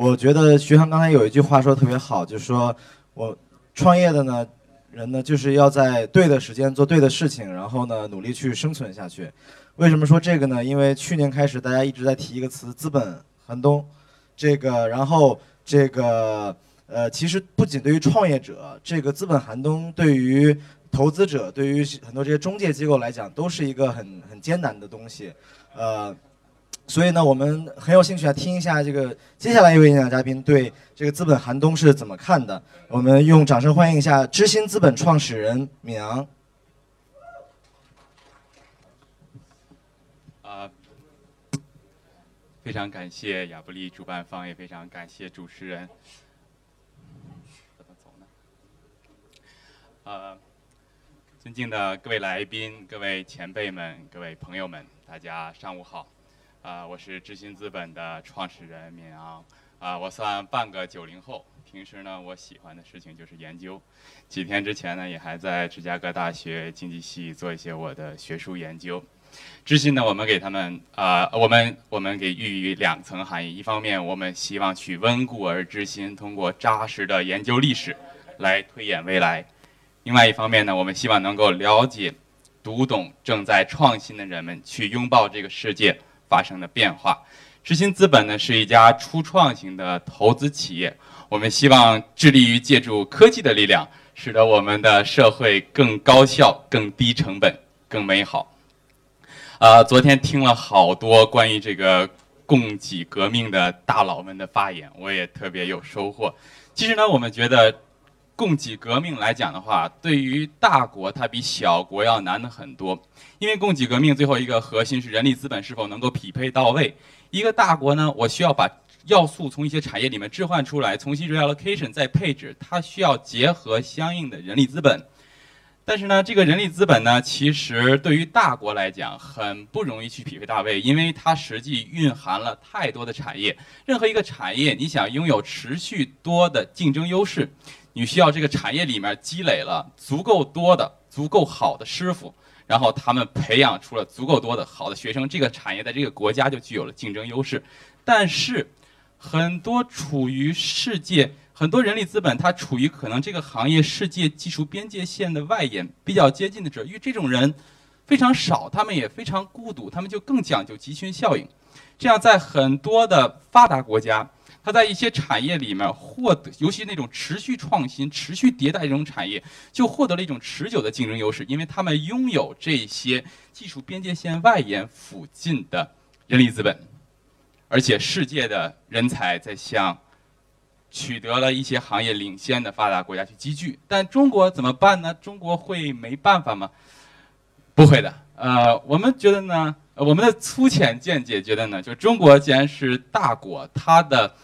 我觉得徐航刚才有一句话说的特别好，就是说我创业的呢人呢，就是要在对的时间做对的事情，然后呢努力去生存下去。为什么说这个呢？因为去年开始大家一直在提一个词“资本寒冬”，这个然后这个呃，其实不仅对于创业者，这个资本寒冬对于投资者，对于很多这些中介机构来讲，都是一个很很艰难的东西，呃。所以呢，我们很有兴趣来听一下这个接下来一位演讲嘉宾对这个资本寒冬是怎么看的。我们用掌声欢迎一下知新资本创始人闵昂。啊，非常感谢亚布力主办方，也非常感谢主持人。怎么走呢？呃，尊敬的各位来宾、各位前辈们、各位朋友们，大家上午好。啊，我是知新资本的创始人闵昂，啊，我算半个九零后。平时呢，我喜欢的事情就是研究。几天之前呢，也还在芝加哥大学经济系做一些我的学术研究。知新呢，我们给他们啊，我们我们给寓于两层含义。一方面，我们希望去温故而知新，通过扎实的研究历史来推演未来；另外一方面呢，我们希望能够了解、读懂正在创新的人们，去拥抱这个世界。发生的变化，知新资本呢是一家初创型的投资企业。我们希望致力于借助科技的力量，使得我们的社会更高效、更低成本、更美好。啊，昨天听了好多关于这个供给革命的大佬们的发言，我也特别有收获。其实呢，我们觉得。供给革命来讲的话，对于大国它比小国要难的很多，因为供给革命最后一个核心是人力资本是否能够匹配到位。一个大国呢，我需要把要素从一些产业里面置换出来，重新 reallocation 再配置，它需要结合相应的人力资本。但是呢，这个人力资本呢，其实对于大国来讲很不容易去匹配到位，因为它实际蕴含了太多的产业。任何一个产业，你想拥有持续多的竞争优势。你需要这个产业里面积累了足够多的、足够好的师傅，然后他们培养出了足够多的好的学生，这个产业在这个国家就具有了竞争优势。但是，很多处于世界很多人力资本，它处于可能这个行业世界技术边界线的外沿，比较接近的这，因为这种人非常少，他们也非常孤独，他们就更讲究集群效应。这样，在很多的发达国家。它在一些产业里面获得，尤其那种持续创新、持续迭代这种产业，就获得了一种持久的竞争优势，因为他们拥有这些技术边界线外沿附近的人力资本，而且世界的人才在向取得了一些行业领先的发达国家去积聚。但中国怎么办呢？中国会没办法吗？不会的。呃，我们觉得呢，我们的粗浅见解觉得呢，就中国既然是大国，它的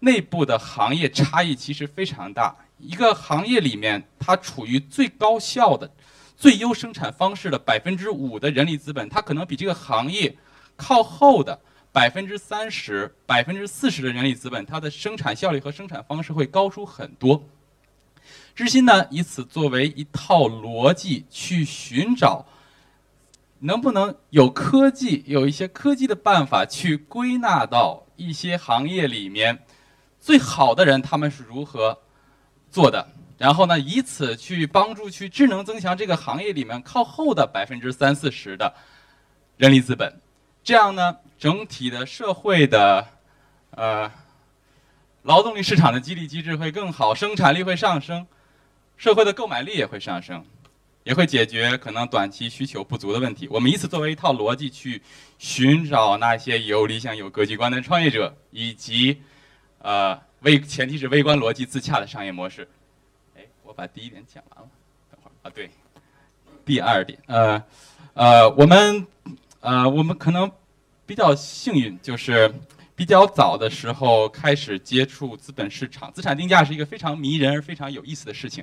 内部的行业差异其实非常大。一个行业里面，它处于最高效的、最优生产方式的百分之五的人力资本，它可能比这个行业靠后的百分之三十、百分之四十的人力资本，它的生产效率和生产方式会高出很多。知新呢，以此作为一套逻辑去寻找，能不能有科技、有一些科技的办法去归纳到一些行业里面。最好的人他们是如何做的？然后呢，以此去帮助去智能增强这个行业里面靠后的百分之三四十的人力资本，这样呢，整体的社会的呃劳动力市场的激励机制会更好，生产力会上升，社会的购买力也会上升，也会解决可能短期需求不足的问题。我们以此作为一套逻辑去寻找那些有理想、有格局观的创业者以及。呃，微前提是微观逻辑自洽的商业模式。哎，我把第一点讲完了，等会儿啊，对，第二点，呃，呃，我们呃，我们可能比较幸运，就是比较早的时候开始接触资本市场，资产定价是一个非常迷人而非常有意思的事情。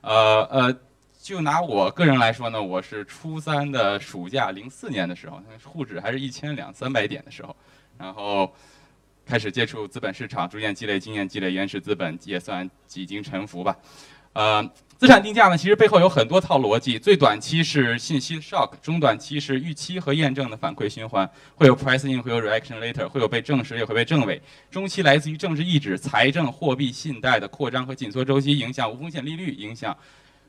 呃呃，就拿我个人来说呢，我是初三的暑假，零四年的时候，沪指还是一千两三百点的时候，然后。开始接触资本市场，逐渐积累经验，积累原始资本，也算几经沉浮吧。呃，资产定价呢，其实背后有很多套逻辑。最短期是信息 shock，中短期是预期和验证的反馈循环，会有 pricing，会有 reaction later，会有被证实也会被证伪。中期来自于政治意志、财政、货币、信贷的扩张和紧缩周期影响无风险利率，影响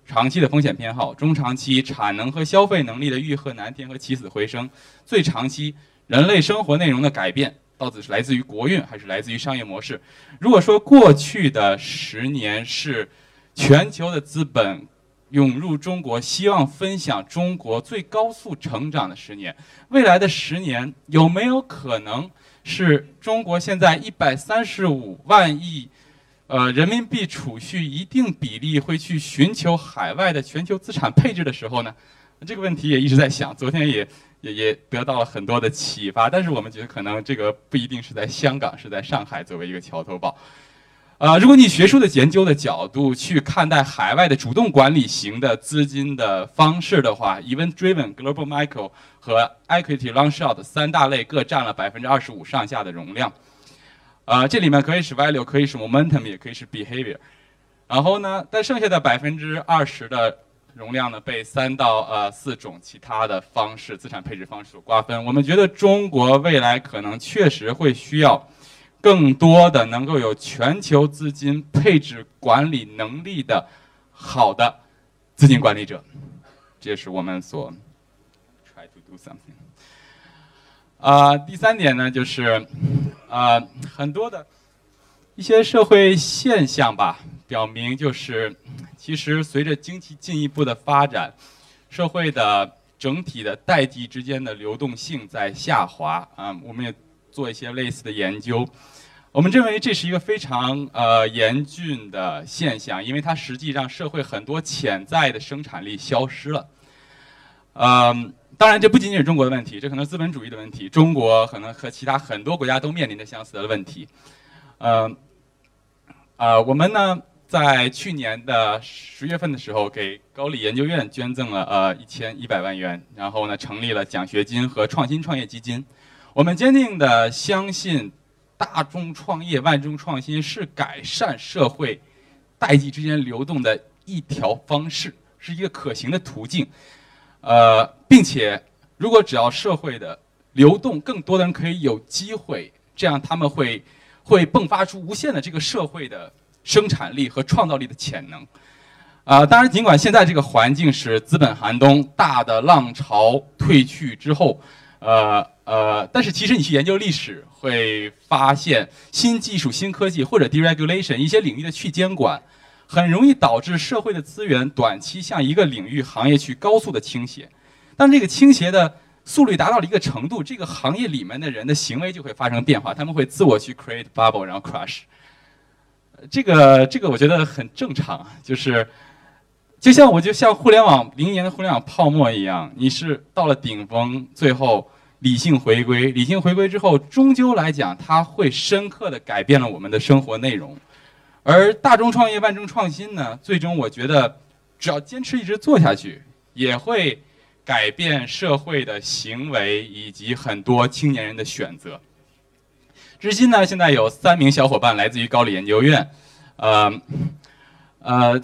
长期的风险偏好。中长期产能和消费能力的欲壑难填和起死回生。最长期人类生活内容的改变。到底是来自于国运还是来自于商业模式？如果说过去的十年是全球的资本涌入中国，希望分享中国最高速成长的十年，未来的十年有没有可能是中国现在一百三十五万亿呃人民币储蓄一定比例会去寻求海外的全球资产配置的时候呢？这个问题也一直在想，昨天也。也也得到了很多的启发，但是我们觉得可能这个不一定是在香港，是在上海作为一个桥头堡。呃，如果你学术的研究的角度去看待海外的主动管理型的资金的方式的话，Event Driven、Global Micro 和 Equity Long Short 三大类各占了百分之二十五上下的容量。呃，这里面可以是 Value，可以是 Momentum，也可以是 Behavior。然后呢，但剩下的百分之二十的。容量呢被三到呃四种其他的方式资产配置方式所瓜分。我们觉得中国未来可能确实会需要更多的能够有全球资金配置管理能力的好的资金管理者。这是我们所 try to do something。啊，第三点呢就是啊很多的一些社会现象吧，表明就是。其实，随着经济进一步的发展，社会的整体的代际之间的流动性在下滑啊。我们也做一些类似的研究，我们认为这是一个非常呃严峻的现象，因为它实际上社会很多潜在的生产力消失了。嗯，当然这不仅仅是中国的问题，这可能资本主义的问题，中国可能和其他很多国家都面临着相似的问题。嗯，啊，我们呢？在去年的十月份的时候，给高丽研究院捐赠了呃一千一百万元，然后呢成立了奖学金和创新创业基金。我们坚定的相信，大众创业、万众创新是改善社会代际之间流动的一条方式，是一个可行的途径。呃，并且如果只要社会的流动，更多的人可以有机会，这样他们会会迸发出无限的这个社会的。生产力和创造力的潜能，啊，当然，尽管现在这个环境是资本寒冬，大的浪潮退去之后，呃呃，但是其实你去研究历史，会发现新技术、新科技或者 deregulation 一些领域的去监管，很容易导致社会的资源短期向一个领域行业去高速的倾斜。当这个倾斜的速率达到了一个程度，这个行业里面的人的行为就会发生变化，他们会自我去 create bubble，然后 crush。这个这个我觉得很正常，就是，就像我就像互联网零年的互联网泡沫一样，你是到了顶峰，最后理性回归，理性回归之后，终究来讲，它会深刻的改变了我们的生活内容。而大众创业万众创新呢，最终我觉得，只要坚持一直做下去，也会改变社会的行为以及很多青年人的选择。至今呢，现在有三名小伙伴来自于高丽研究院，呃，呃，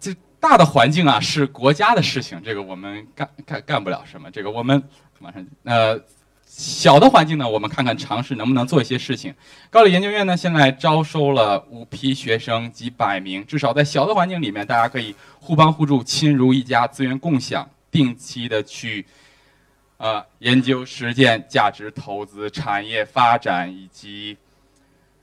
这大的环境啊是国家的事情，这个我们干干干不了什么。这个我们马上呃，小的环境呢，我们看看尝试能不能做一些事情。高丽研究院呢，现在招收了五批学生，几百名，至少在小的环境里面，大家可以互帮互助，亲如一家，资源共享，定期的去。呃，研究、实践、价值投资、产业发展，以及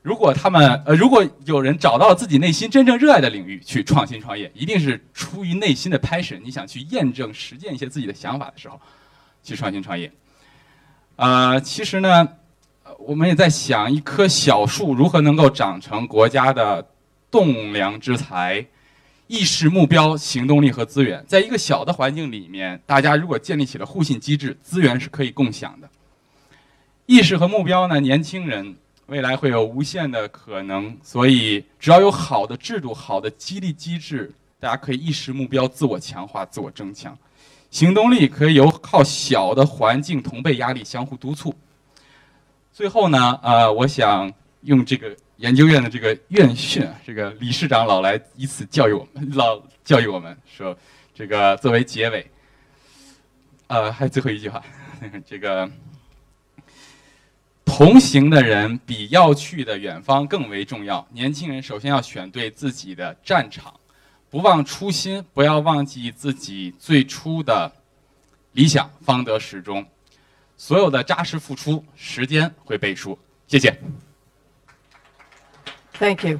如果他们呃，如果有人找到了自己内心真正热爱的领域去创新创业，一定是出于内心的 passion，你想去验证、实践一些自己的想法的时候，去创新创业。呃，其实呢，我们也在想，一棵小树如何能够长成国家的栋梁之才。意识、目标、行动力和资源，在一个小的环境里面，大家如果建立起了互信机制，资源是可以共享的。意识和目标呢？年轻人未来会有无限的可能，所以只要有好的制度、好的激励机制，大家可以意识目标、自我强化、自我增强。行动力可以由靠小的环境同辈压力相互督促。最后呢，呃，我想用这个研究院的这个院训，这个理事长老来以此教育我们，老教育我们说，这个作为结尾，呃，还有最后一句话，这个同行的人比要去的远方更为重要。年轻人首先要选对自己的战场，不忘初心，不要忘记自己最初的理想，方得始终。所有的扎实付出，时间会背书。谢谢。Thank you.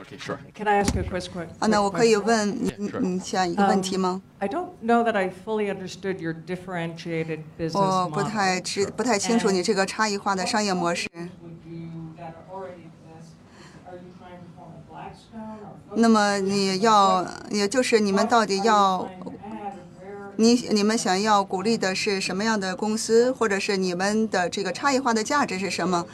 Okay, sure. Can I ask a quick question? 啊，那我可以问你想一个问题吗？I don't know that I fully understood your differentiated business 我 model. 我不太知不太清楚你这个差异化的商业模式。You, you 那么你要，也就是你们到底要?你你们想要鼓励的是什么样的公司，或者是你们的这个差异化的价值是什么？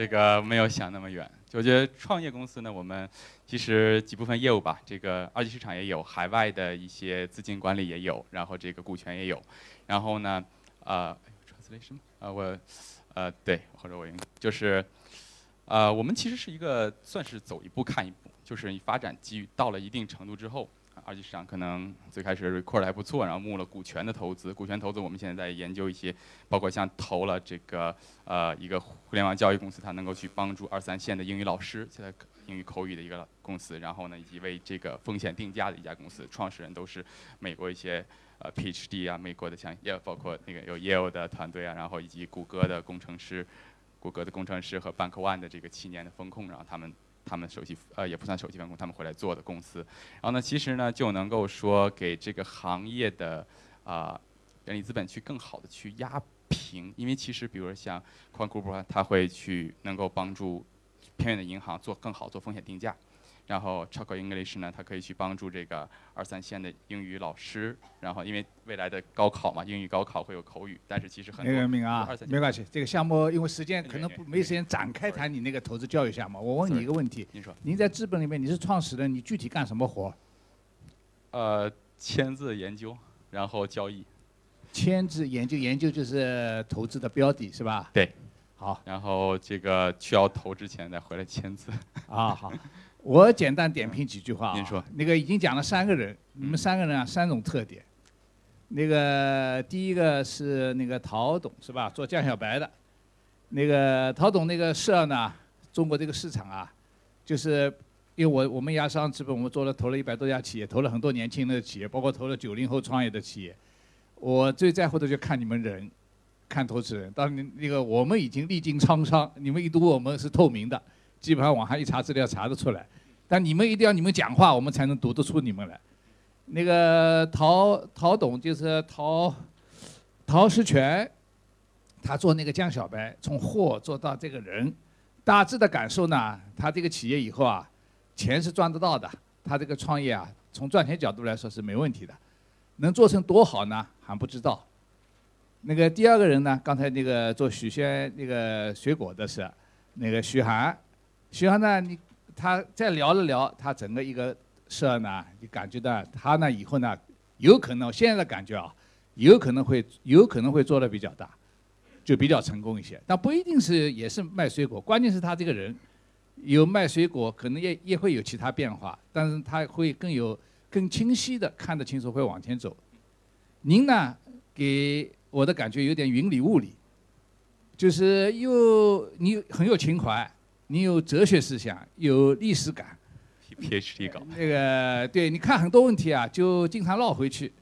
这个没有想那么远。我觉得创业公司呢，我们其实几部分业务吧，这个二级市场也有，海外的一些资金管理也有，然后这个股权也有，然后呢，呃，translation，呃，我，呃，对，或者我应该就是，呃，我们其实是一个算是走一步看一步，就是你发展机遇到了一定程度之后。二级市场可能最开始 record 还不错，然后募了股权的投资，股权投资我们现在在研究一些，包括像投了这个呃一个互联网教育公司，它能够去帮助二三线的英语老师，现在英语口语的一个公司，然后呢以及为这个风险定价的一家公司，创始人都是美国一些呃 PhD 啊，美国的像也包括那个有 Yale 的团队啊，然后以及谷歌的工程师，谷歌的工程师和 Bank One 的这个七年的风控，然后他们。他们首席呃也不算首席办公，他们回来做的公司，然后呢，其实呢就能够说给这个行业的啊、人力资本去更好的去压平，因为其实比如说像 Quant Group，它会去能够帮助偏远的银行做更好做风险定价，然后 Choco English 呢，它可以去帮助这个二三线的英语老师，然后因为未来的高考嘛，英语高考会有口语，但是其实很那个多敏啊没关系，这个项目因为时间可能不没时间展开谈你那个投资教育项目。我问你一个问题，您说您在资本里面你是创始人，你具体干什么活？呃签字研究，然后交易，签字研究研究就是投资的标的是吧？对。好然后这个需要投之前再回来签字。啊好，我简单点评几句话啊。您说。那个已经讲了三个人，你们三个人啊三种特点。那个第一个是那个陶董是吧？做酱小白的。那个陶董那个事儿呢，中国这个市场啊，就是因为我我们牙商资本，我们做了投了一百多家企业，投了很多年轻的企业，包括投了九零后创业的企业。我最在乎的就看你们人，看投资人。当然那个我们已经历经沧桑，你们一读我们是透明的，基本上网上一查资料查得出来。但你们一定要你们讲话，我们才能读得出你们来。那个陶陶董就是陶陶石泉，他做那个江小白，从货做到这个人，大致的感受呢，他这个企业以后啊，钱是赚得到的，他这个创业啊，从赚钱角度来说是没问题的，能做成多好呢，还不知道。那个第二个人呢，刚才那个做许仙那个水果的是那个徐涵，徐涵呢，你他再聊了聊他整个一个事儿呢，你感觉到他呢以后呢，有可能现在的感觉啊，有可能会有可能会做的比较大，就比较成功一些，但不一定是也是卖水果，关键是他这个人有卖水果，可能也也会有其他变化，但是他会更有更清晰的看得清楚，会往前走。您呢，给我的感觉有点云里雾里，就是又你很有情怀，你有哲学思想，有历史感。PhD 搞。那个对，你看很多问题啊，就经常绕回去，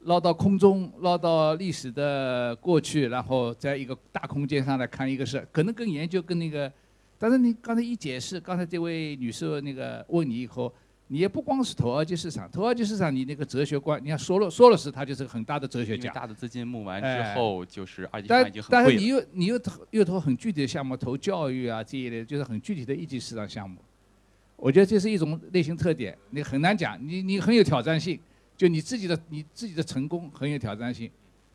绕到空中，绕到历史的过去，然后在一个大空间上来看一个事，可能跟研究跟那个，但是你刚才一解释，刚才这位女士那个问你以后，你也不光是投二级市场，投二级市场你那个哲学观，你看说了说了是他就是很大的哲学家，大的资金募完之后，就是二级市场但已经很贵了。但是你又你又投又投很具体的项目，投教育啊这一类，就是很具体的一级市场项目。我觉得这是一种类型特点，你很难讲，你你很有挑战性，就你自己的你自己的成功很有挑战性。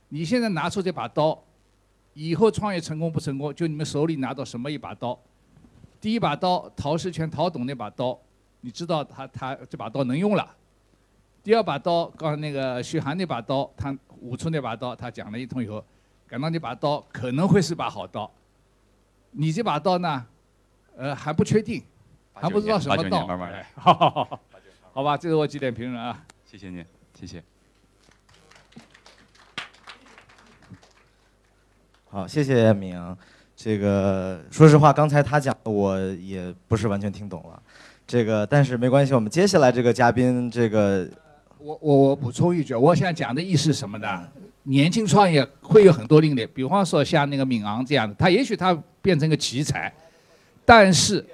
你现在拿出这把刀，以后创业成功不成功，就你们手里拿到什么一把刀。第一把刀，陶世全陶董那把刀，你知道他他这把刀能用了。第二把刀，刚才那个徐寒那把刀，他舞出那把刀，他讲了一通以后，感到那把刀可能会是把好刀。你这把刀呢，呃，还不确定，还不知道什么八九道。年慢慢来哎，好好好，好吧，这是我几点评论啊。谢谢您，谢谢。好，谢谢敏阳。这个说实话，刚才他讲的我也不是完全听懂了。这个但是没关系，我们接下来这个嘉宾，这个我我我补充一句，我想讲的意思是什么呢？年轻创业会有很多另类，比方说像那个闵昂这样的，他也许他变成个奇才，但是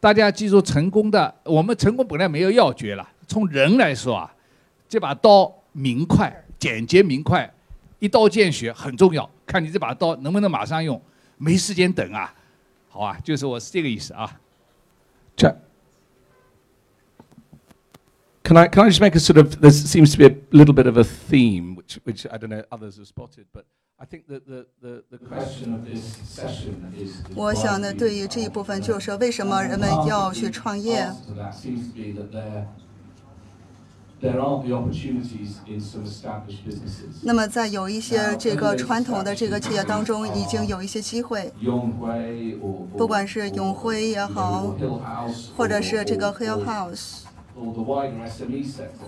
大家记住，成功的我们成功本来没有要诀了，从人来说啊，这把刀明快、简洁明快，一刀见血很重要，看你这把刀能不能马上用，没时间等啊，好啊，就是我是这个意思啊。Jack. Can I can I just make a sort of there seems to be a little bit of a theme which which I don't know others have spotted, but I think that the the, the question of this session is, is 我想呢，对于这一部分就是说，为什么人们要去创业？answer to that seems to be that there there aren't the opportunities in some established businesses. 那么在有一些这个传统的这个企业当中，已经有一些机会，Yonghui or, 不管是永辉也好，Hill House 或者是这个 or- Hill or- House，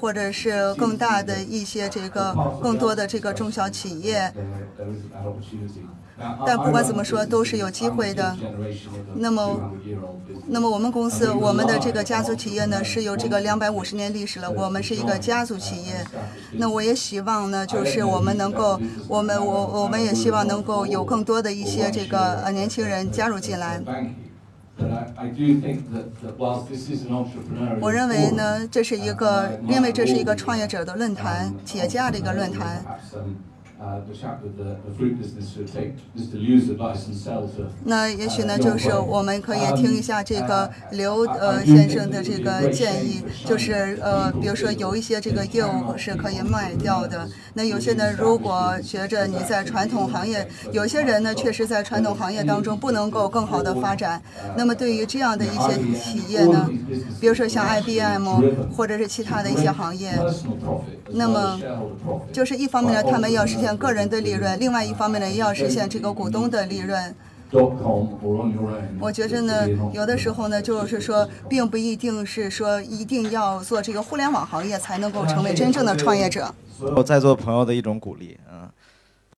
或者是更大的一些这个更多的这个中小企业。但不管怎么说都是有机会的那么那么我们公司，我们的这个家族企业呢，是有这个两百五十年历史了。我们是一个家族企业。那我也希望呢，就是我们能够，我们我我们也希望能够有更多的一些这个呃年轻人加入进来。我认为呢这是一个因为这是一个创业者的论坛企业家的一个论坛。Perhaps, um, uh, the chap with the, the fruit business should take Mr. Liu's advice and sell to 那也许呢，就是我们可以听一下这个刘呃先生的这个建议，就是呃，比如说有一些这个业务是可以卖掉的。那有些呢，如果觉着你在传统行业，有些人呢确实在传统行业当中不能够更好的发展。那么对于这样的一些企业呢，比如说像 IBM 或者是其他的一些行业那么.就是一方面呢，他们要实现个人的利润，另外一方面呢，也要实现这个股东的利润。我觉着呢，有的时候呢，就是说，并不一定是说一定要做这个互联网行业才能够成为真正的创业者。所有在座朋友的一种鼓励啊。